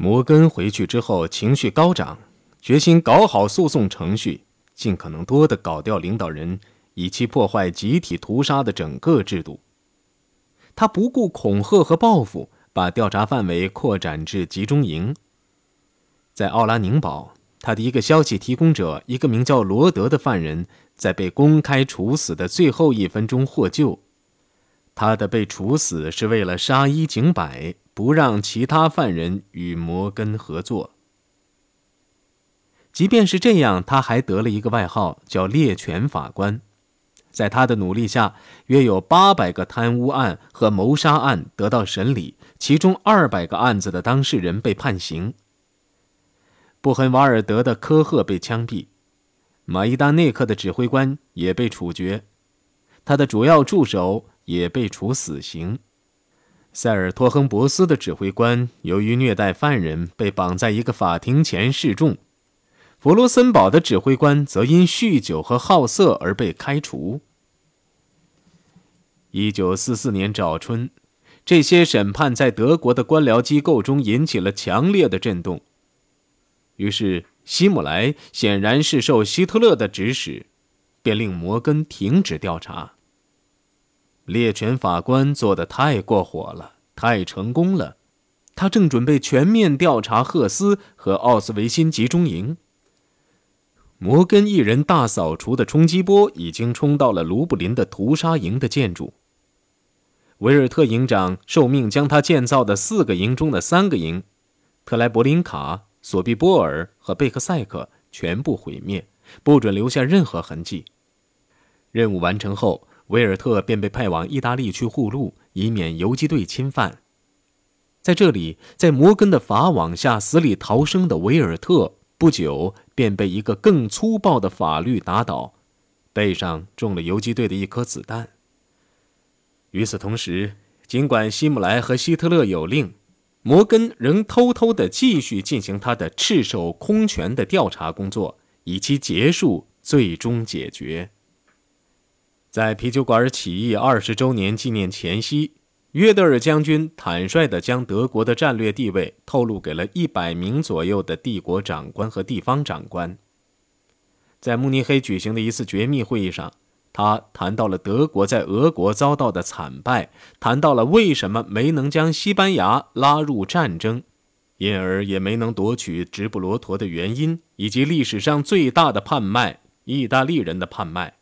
摩根回去之后情绪高涨，决心搞好诉讼程序，尽可能多的搞掉领导人，以期破坏集体屠杀的整个制度。他不顾恐吓和报复，把调查范围扩展至集中营。在奥拉宁堡，他的一个消息提供者，一个名叫罗德的犯人，在被公开处死的最后一分钟获救。他的被处死是为了杀一儆百。不让其他犯人与摩根合作。即便是这样，他还得了一个外号，叫“猎犬法官”。在他的努力下，约有八百个贪污案和谋杀案得到审理，其中二百个案子的当事人被判刑。布痕瓦尔德的科赫被枪毙，马伊达内克的指挥官也被处决，他的主要助手也被处死刑。塞尔托亨博斯的指挥官由于虐待犯人被绑在一个法庭前示众，弗罗森堡的指挥官则因酗酒和好色而被开除。一九四四年早春，这些审判在德国的官僚机构中引起了强烈的震动。于是，希姆莱显然是受希特勒的指使，便令摩根停止调查。猎犬法官做的太过火了，太成功了。他正准备全面调查赫斯和奥斯维辛集中营。摩根一人大扫除的冲击波已经冲到了卢布林的屠杀营的建筑。维尔特营长受命将他建造的四个营中的三个营——特莱伯林卡、索比波尔和贝克塞克——全部毁灭，不准留下任何痕迹。任务完成后。维尔特便被派往意大利去护路，以免游击队侵犯。在这里，在摩根的法网下死里逃生的维尔特，不久便被一个更粗暴的法律打倒，背上中了游击队的一颗子弹。与此同时，尽管希姆莱和希特勒有令，摩根仍偷偷地继续进行他的赤手空拳的调查工作，以其结束，最终解决。在啤酒馆起义二十周年纪念前夕，约德尔将军坦率地将德国的战略地位透露给了一百名左右的帝国长官和地方长官。在慕尼黑举行的一次绝密会议上，他谈到了德国在俄国遭到的惨败，谈到了为什么没能将西班牙拉入战争，因而也没能夺取直布罗陀的原因，以及历史上最大的叛卖——意大利人的叛卖。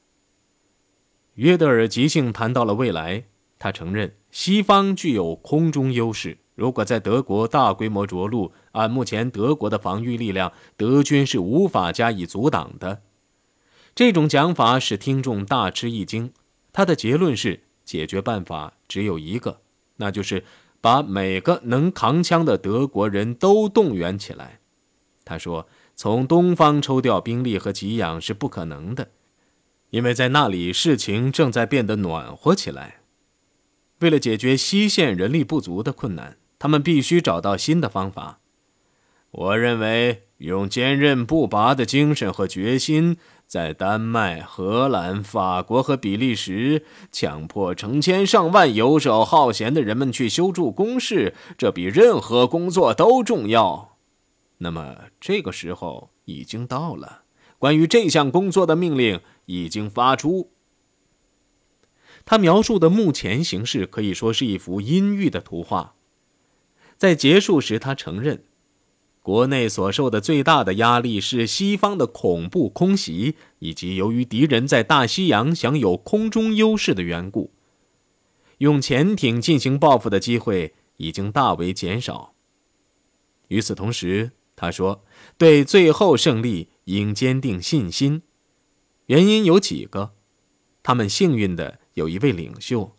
约德尔即兴谈到了未来，他承认西方具有空中优势。如果在德国大规模着陆，按目前德国的防御力量，德军是无法加以阻挡的。这种讲法使听众大吃一惊。他的结论是：解决办法只有一个，那就是把每个能扛枪的德国人都动员起来。他说：“从东方抽调兵力和给养是不可能的。”因为在那里，事情正在变得暖和起来。为了解决西线人力不足的困难，他们必须找到新的方法。我认为，用坚韧不拔的精神和决心，在丹麦、荷兰、法国和比利时强迫成千上万游手好闲的人们去修筑工事，这比任何工作都重要。那么，这个时候已经到了。关于这项工作的命令。已经发出。他描述的目前形势可以说是一幅阴郁的图画。在结束时，他承认，国内所受的最大的压力是西方的恐怖空袭，以及由于敌人在大西洋享有空中优势的缘故，用潜艇进行报复的机会已经大为减少。与此同时，他说，对最后胜利应坚定信心。原因有几个，他们幸运的有一位领袖，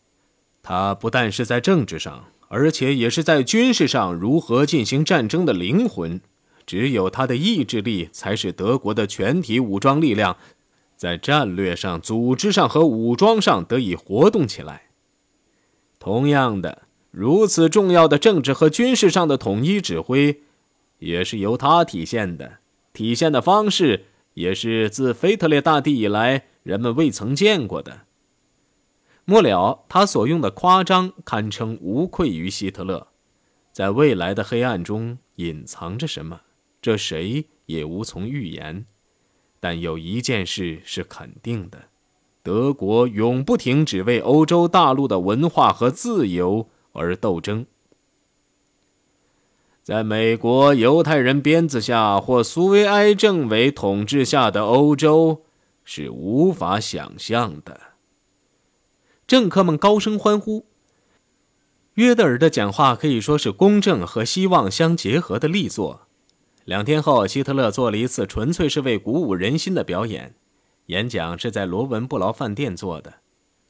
他不但是在政治上，而且也是在军事上如何进行战争的灵魂。只有他的意志力，才使德国的全体武装力量在战略上、组织上和武装上得以活动起来。同样的，如此重要的政治和军事上的统一指挥，也是由他体现的。体现的方式。也是自腓特烈大帝以来，人们未曾见过的。末了，他所用的夸张堪称无愧于希特勒。在未来的黑暗中，隐藏着什么，这谁也无从预言。但有一件事是肯定的：德国永不停止为欧洲大陆的文化和自由而斗争。在美国犹太人鞭子下或苏维埃政委统治下的欧洲，是无法想象的。政客们高声欢呼。约德尔的讲话可以说是公正和希望相结合的力作。两天后，希特勒做了一次纯粹是为鼓舞人心的表演。演讲是在罗文布劳饭店做的。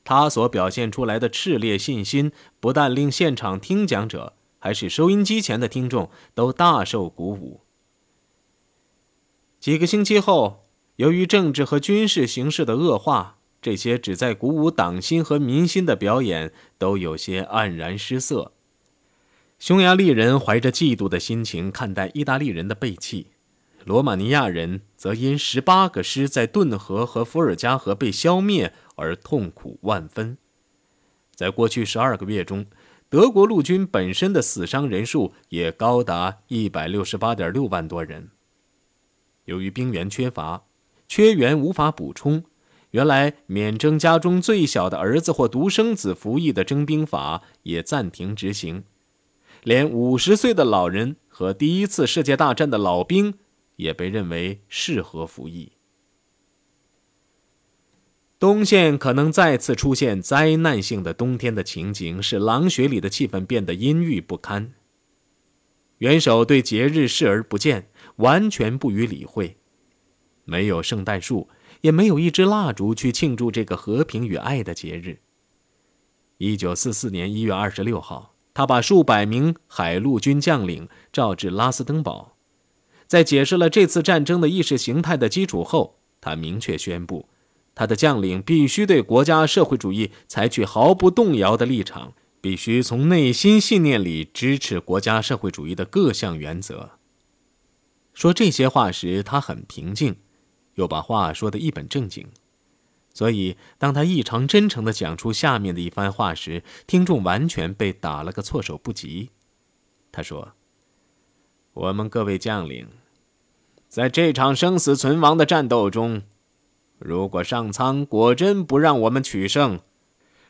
他所表现出来的炽烈信心，不但令现场听讲者。还是收音机前的听众都大受鼓舞。几个星期后，由于政治和军事形势的恶化，这些旨在鼓舞党心和民心的表演都有些黯然失色。匈牙利人怀着嫉妒的心情看待意大利人的背弃，罗马尼亚人则因十八个师在顿河和伏尔加河被消灭而痛苦万分。在过去十二个月中，德国陆军本身的死伤人数也高达一百六十八点六万多人。由于兵员缺乏，缺员无法补充，原来免征家中最小的儿子或独生子服役的征兵法也暂停执行，连五十岁的老人和第一次世界大战的老兵也被认为适合服役。东线可能再次出现灾难性的冬天的情景，使狼穴里的气氛变得阴郁不堪。元首对节日视而不见，完全不予理会。没有圣诞树，也没有一支蜡烛去庆祝这个和平与爱的节日。一九四四年一月二十六号，他把数百名海陆军将领召至拉斯登堡，在解释了这次战争的意识形态的基础后，他明确宣布。他的将领必须对国家社会主义采取毫不动摇的立场，必须从内心信念里支持国家社会主义的各项原则。说这些话时，他很平静，又把话说得一本正经。所以，当他异常真诚地讲出下面的一番话时，听众完全被打了个措手不及。他说：“我们各位将领，在这场生死存亡的战斗中。”如果上苍果真不让我们取胜，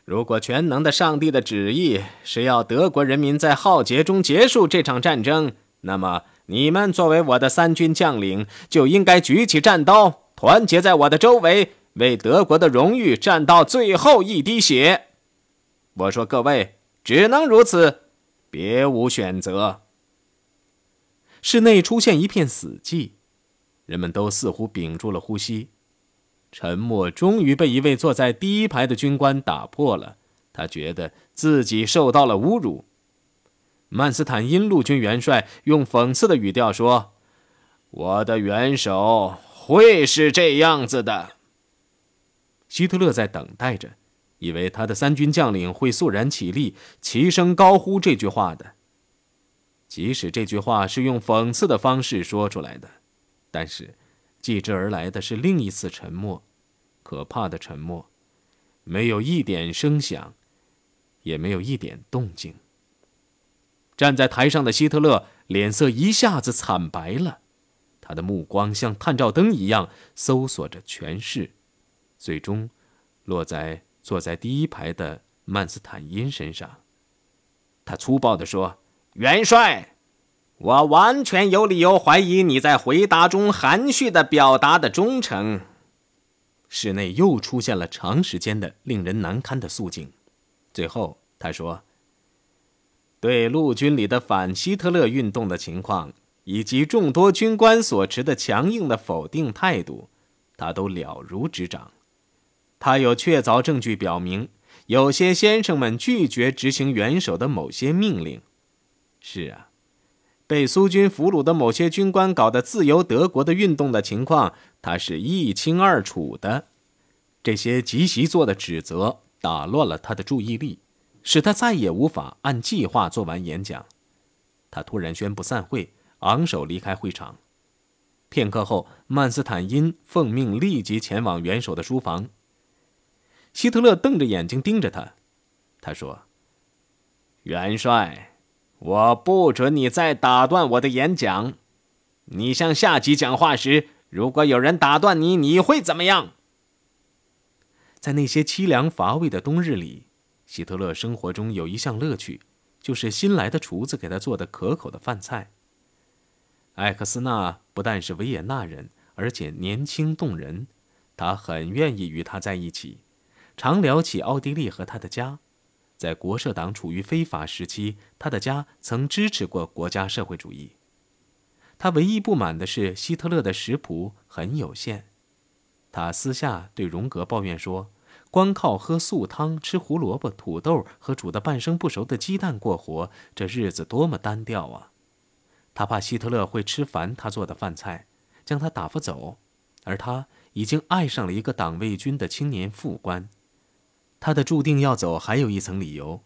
如果全能的上帝的旨意是要德国人民在浩劫中结束这场战争，那么你们作为我的三军将领，就应该举起战刀，团结在我的周围，为德国的荣誉战到最后一滴血。我说各位，只能如此，别无选择。室内出现一片死寂，人们都似乎屏住了呼吸。沉默终于被一位坐在第一排的军官打破了。他觉得自己受到了侮辱。曼斯坦因陆军元帅用讽刺的语调说：“我的元首会是这样子的。”希特勒在等待着，以为他的三军将领会肃然起立，齐声高呼这句话的。即使这句话是用讽刺的方式说出来的，但是。继之而来的是另一次沉默，可怕的沉默，没有一点声响，也没有一点动静。站在台上的希特勒脸色一下子惨白了，他的目光像探照灯一样搜索着全市，最终落在坐在第一排的曼斯坦因身上。他粗暴地说：“元帅。”我完全有理由怀疑你在回答中含蓄的表达的忠诚。室内又出现了长时间的令人难堪的肃静。最后，他说：“对陆军里的反希特勒运动的情况，以及众多军官所持的强硬的否定态度，他都了如指掌。他有确凿证据表明，有些先生们拒绝执行元首的某些命令。是啊。”被苏军俘虏的某些军官搞的自由德国的运动的情况，他是一清二楚的。这些急习做的指责打乱了他的注意力，使他再也无法按计划做完演讲。他突然宣布散会，昂首离开会场。片刻后，曼斯坦因奉命立即前往元首的书房。希特勒瞪着眼睛盯着他，他说：“元帅。”我不准你再打断我的演讲。你向下级讲话时，如果有人打断你，你会怎么样？在那些凄凉乏味的冬日里，希特勒生活中有一项乐趣，就是新来的厨子给他做的可口的饭菜。艾克斯纳不但是维也纳人，而且年轻动人，他很愿意与他在一起，常聊起奥地利和他的家。在国社党处于非法时期，他的家曾支持过国家社会主义。他唯一不满的是希特勒的食谱很有限。他私下对荣格抱怨说：“光靠喝素汤、吃胡萝卜、土豆和煮的半生不熟的鸡蛋过活，这日子多么单调啊！”他怕希特勒会吃烦他做的饭菜，将他打发走，而他已经爱上了一个党卫军的青年副官。他的注定要走还有一层理由，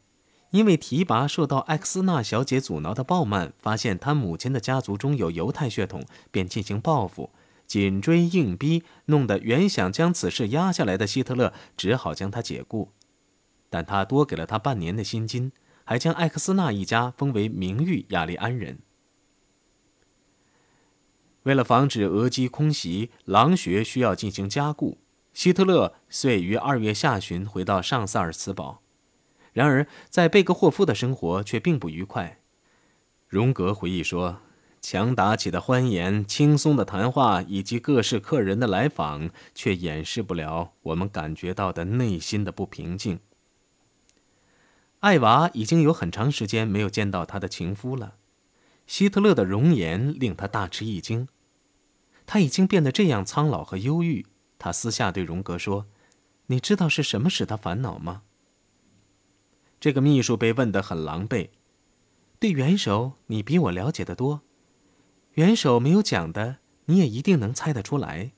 因为提拔受到艾克斯纳小姐阻挠的鲍曼发现他母亲的家族中有犹太血统，便进行报复，紧追硬逼，弄得原想将此事压下来的希特勒只好将他解雇。但他多给了他半年的薪金，还将艾克斯纳一家封为名誉雅利安人。为了防止俄机空袭，狼穴需要进行加固。希特勒遂于二月下旬回到上萨尔茨堡，然而在贝格霍夫的生活却并不愉快。荣格回忆说：“强打起的欢颜、轻松的谈话以及各式客人的来访，却掩饰不了我们感觉到的内心的不平静。”艾娃已经有很长时间没有见到他的情夫了。希特勒的容颜令他大吃一惊，他已经变得这样苍老和忧郁。他私下对荣格说：“你知道是什么使他烦恼吗？”这个秘书被问得很狼狈。对元首，你比我了解的多。元首没有讲的，你也一定能猜得出来。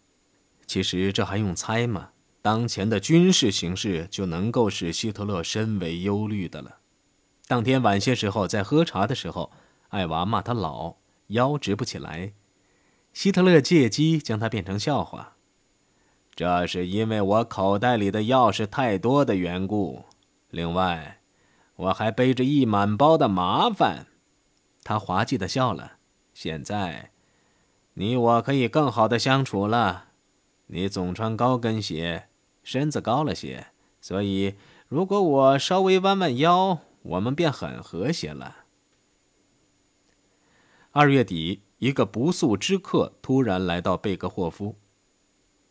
其实这还用猜吗？当前的军事形势就能够使希特勒深为忧虑的了。当天晚些时候，在喝茶的时候，艾娃骂他老，腰直不起来。希特勒借机将他变成笑话。这是因为我口袋里的钥匙太多的缘故。另外，我还背着一满包的麻烦。他滑稽的笑了。现在，你我可以更好的相处了。你总穿高跟鞋，身子高了些，所以如果我稍微弯弯腰，我们便很和谐了。二月底，一个不速之客突然来到贝格霍夫。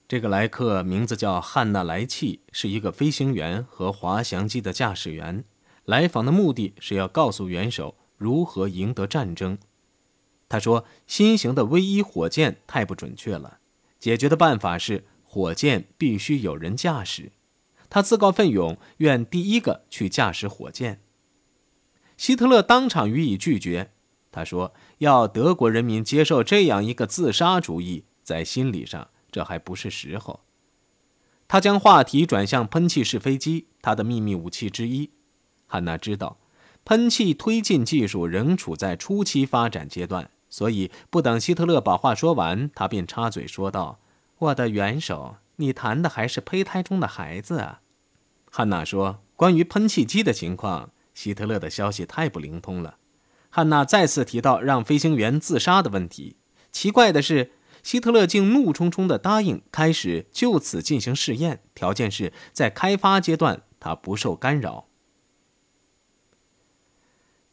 这个来客名字叫汉娜莱契，是一个飞行员和滑翔机的驾驶员。来访的目的是要告诉元首如何赢得战争。他说：“新型的 V 一火箭太不准确了，解决的办法是火箭必须有人驾驶。”他自告奋勇，愿第一个去驾驶火箭。希特勒当场予以拒绝。他说：“要德国人民接受这样一个自杀主义，在心理上。”这还不是时候。他将话题转向喷气式飞机，他的秘密武器之一。汉娜知道，喷气推进技术仍处在初期发展阶段，所以不等希特勒把话说完，他便插嘴说道：“我的元首，你谈的还是胚胎中的孩子啊。”汉娜说：“关于喷气机的情况，希特勒的消息太不灵通了。”汉娜再次提到让飞行员自杀的问题。奇怪的是。希特勒竟怒冲冲地答应开始就此进行试验，条件是在开发阶段他不受干扰。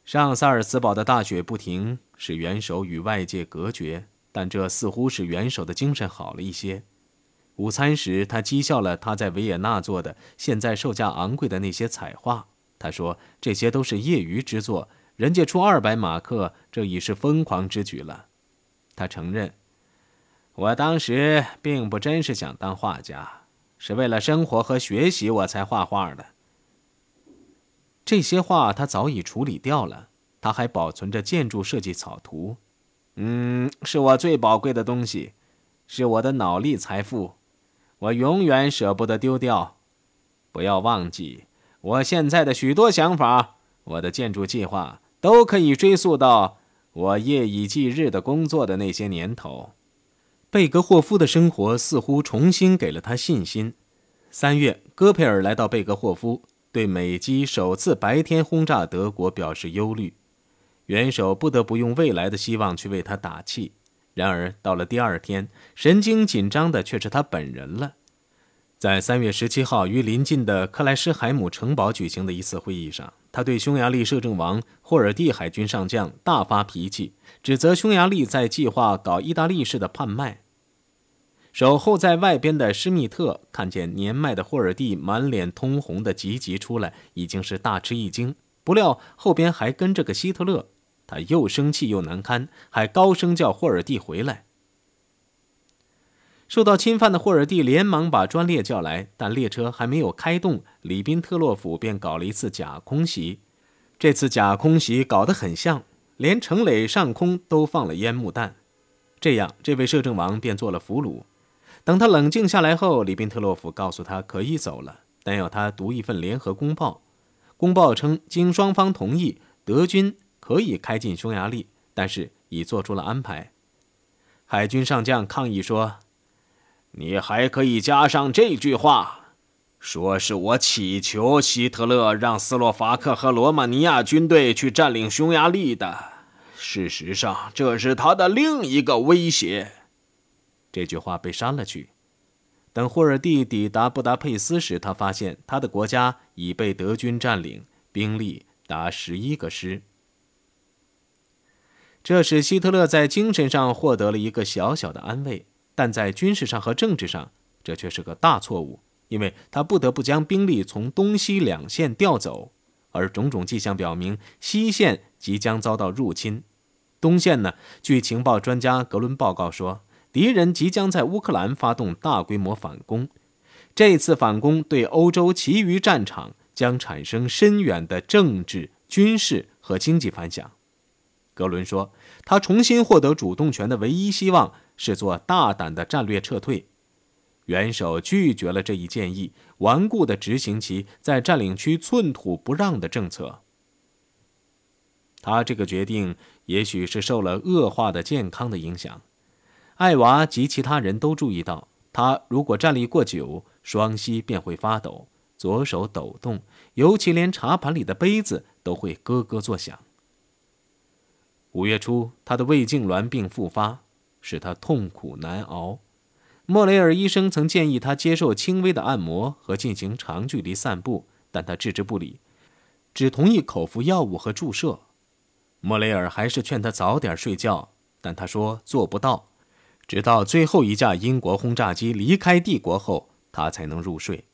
上萨尔茨堡的大雪不停，使元首与外界隔绝，但这似乎使元首的精神好了一些。午餐时，他讥笑了他在维也纳做的现在售价昂贵的那些彩画。他说：“这些都是业余之作，人家出二百马克，这已是疯狂之举了。”他承认。我当时并不真是想当画家，是为了生活和学习我才画画的。这些画他早已处理掉了，他还保存着建筑设计草图。嗯，是我最宝贵的东西，是我的脑力财富，我永远舍不得丢掉。不要忘记，我现在的许多想法，我的建筑计划都可以追溯到我夜以继日的工作的那些年头。贝格霍夫的生活似乎重新给了他信心。三月，戈培尔来到贝格霍夫，对美机首次白天轰炸德国表示忧虑。元首不得不用未来的希望去为他打气。然而，到了第二天，神经紧张的却是他本人了。在三月十七号于临近的克莱施海姆城堡举行的一次会议上，他对匈牙利摄政王霍尔蒂海军上将大发脾气，指责匈牙利在计划搞意大利式的叛卖。守候在外边的施密特看见年迈的霍尔蒂满脸通红的急急出来，已经是大吃一惊。不料后边还跟着个希特勒。他又生气又难堪，还高声叫霍尔蒂回来。受到侵犯的霍尔蒂连忙把专列叫来，但列车还没有开动，里宾特洛甫便搞了一次假空袭。这次假空袭搞得很像，连城垒上空都放了烟幕弹。这样，这位摄政王便做了俘虏。等他冷静下来后，里宾特洛甫告诉他可以走了，但要他读一份联合公报。公报称，经双方同意，德军。可以开进匈牙利，但是已做出了安排。海军上将抗议说：“你还可以加上这句话，说是我祈求希特勒让斯洛伐克和罗马尼亚军队去占领匈牙利的。事实上，这是他的另一个威胁。”这句话被删了去。等霍尔蒂抵达布达佩斯时，他发现他的国家已被德军占领，兵力达十一个师。这使希特勒在精神上获得了一个小小的安慰，但在军事上和政治上，这却是个大错误，因为他不得不将兵力从东西两线调走，而种种迹象表明，西线即将遭到入侵。东线呢？据情报专家格伦报告说，敌人即将在乌克兰发动大规模反攻，这次反攻对欧洲其余战场将产生深远的政治、军事和经济反响。格伦说：“他重新获得主动权的唯一希望是做大胆的战略撤退。”元首拒绝了这一建议，顽固地执行其在占领区寸土不让的政策。他这个决定也许是受了恶化的健康的影响。艾娃及其他人都注意到，他如果站立过久，双膝便会发抖，左手抖动，尤其连茶盘里的杯子都会咯咯作响。五月初，他的胃痉挛病复发，使他痛苦难熬。莫雷尔医生曾建议他接受轻微的按摩和进行长距离散步，但他置之不理，只同意口服药物和注射。莫雷尔还是劝他早点睡觉，但他说做不到。直到最后一架英国轰炸机离开帝国后，他才能入睡。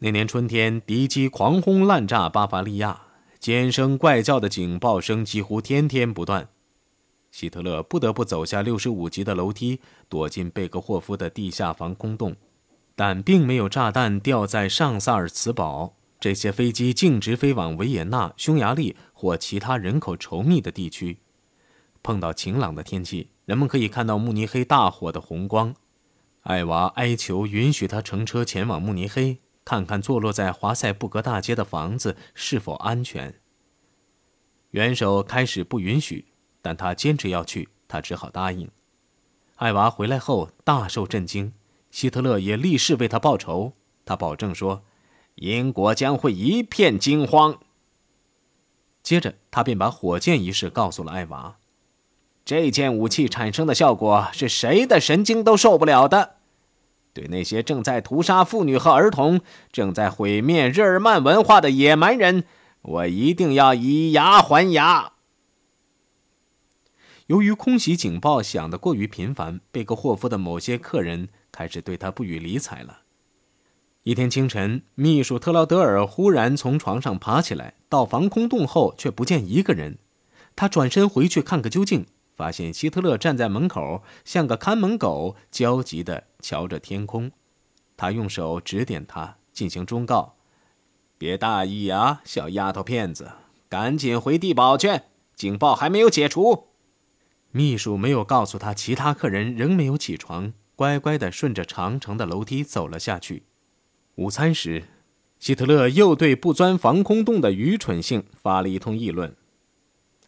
那年春天，敌机狂轰滥炸巴伐利亚。尖声怪叫的警报声几乎天天不断，希特勒不得不走下六十五级的楼梯，躲进贝格霍夫的地下防空洞。但并没有炸弹掉在上萨尔茨堡，这些飞机径直飞往维也纳、匈牙利或其他人口稠密的地区。碰到晴朗的天气，人们可以看到慕尼黑大火的红光。艾娃哀求允许他乘车前往慕尼黑。看看坐落在华塞布格大街的房子是否安全。元首开始不允许，但他坚持要去，他只好答应。艾娃回来后大受震惊，希特勒也立誓为他报仇。他保证说：“英国将会一片惊慌。”接着，他便把火箭一事告诉了艾娃。这件武器产生的效果是谁的神经都受不了的。对那些正在屠杀妇女和儿童、正在毁灭日耳曼文化的野蛮人，我一定要以牙还牙。由于空袭警报响得过于频繁，贝格霍夫的某些客人开始对他不予理睬了。一天清晨，秘书特劳德尔忽然从床上爬起来，到防空洞后却不见一个人。他转身回去看个究竟。发现希特勒站在门口，像个看门狗，焦急地瞧着天空。他用手指点他，进行忠告：“别大意啊，小丫头片子，赶紧回地堡去，警报还没有解除。”秘书没有告诉他，其他客人仍没有起床，乖乖地顺着长长的楼梯走了下去。午餐时，希特勒又对不钻防空洞的愚蠢性发了一通议论：“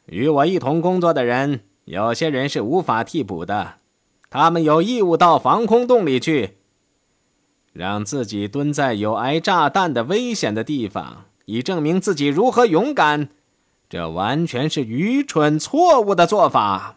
与我一同工作的人。”有些人是无法替补的，他们有义务到防空洞里去，让自己蹲在有挨炸弹的危险的地方，以证明自己如何勇敢。这完全是愚蠢错误的做法。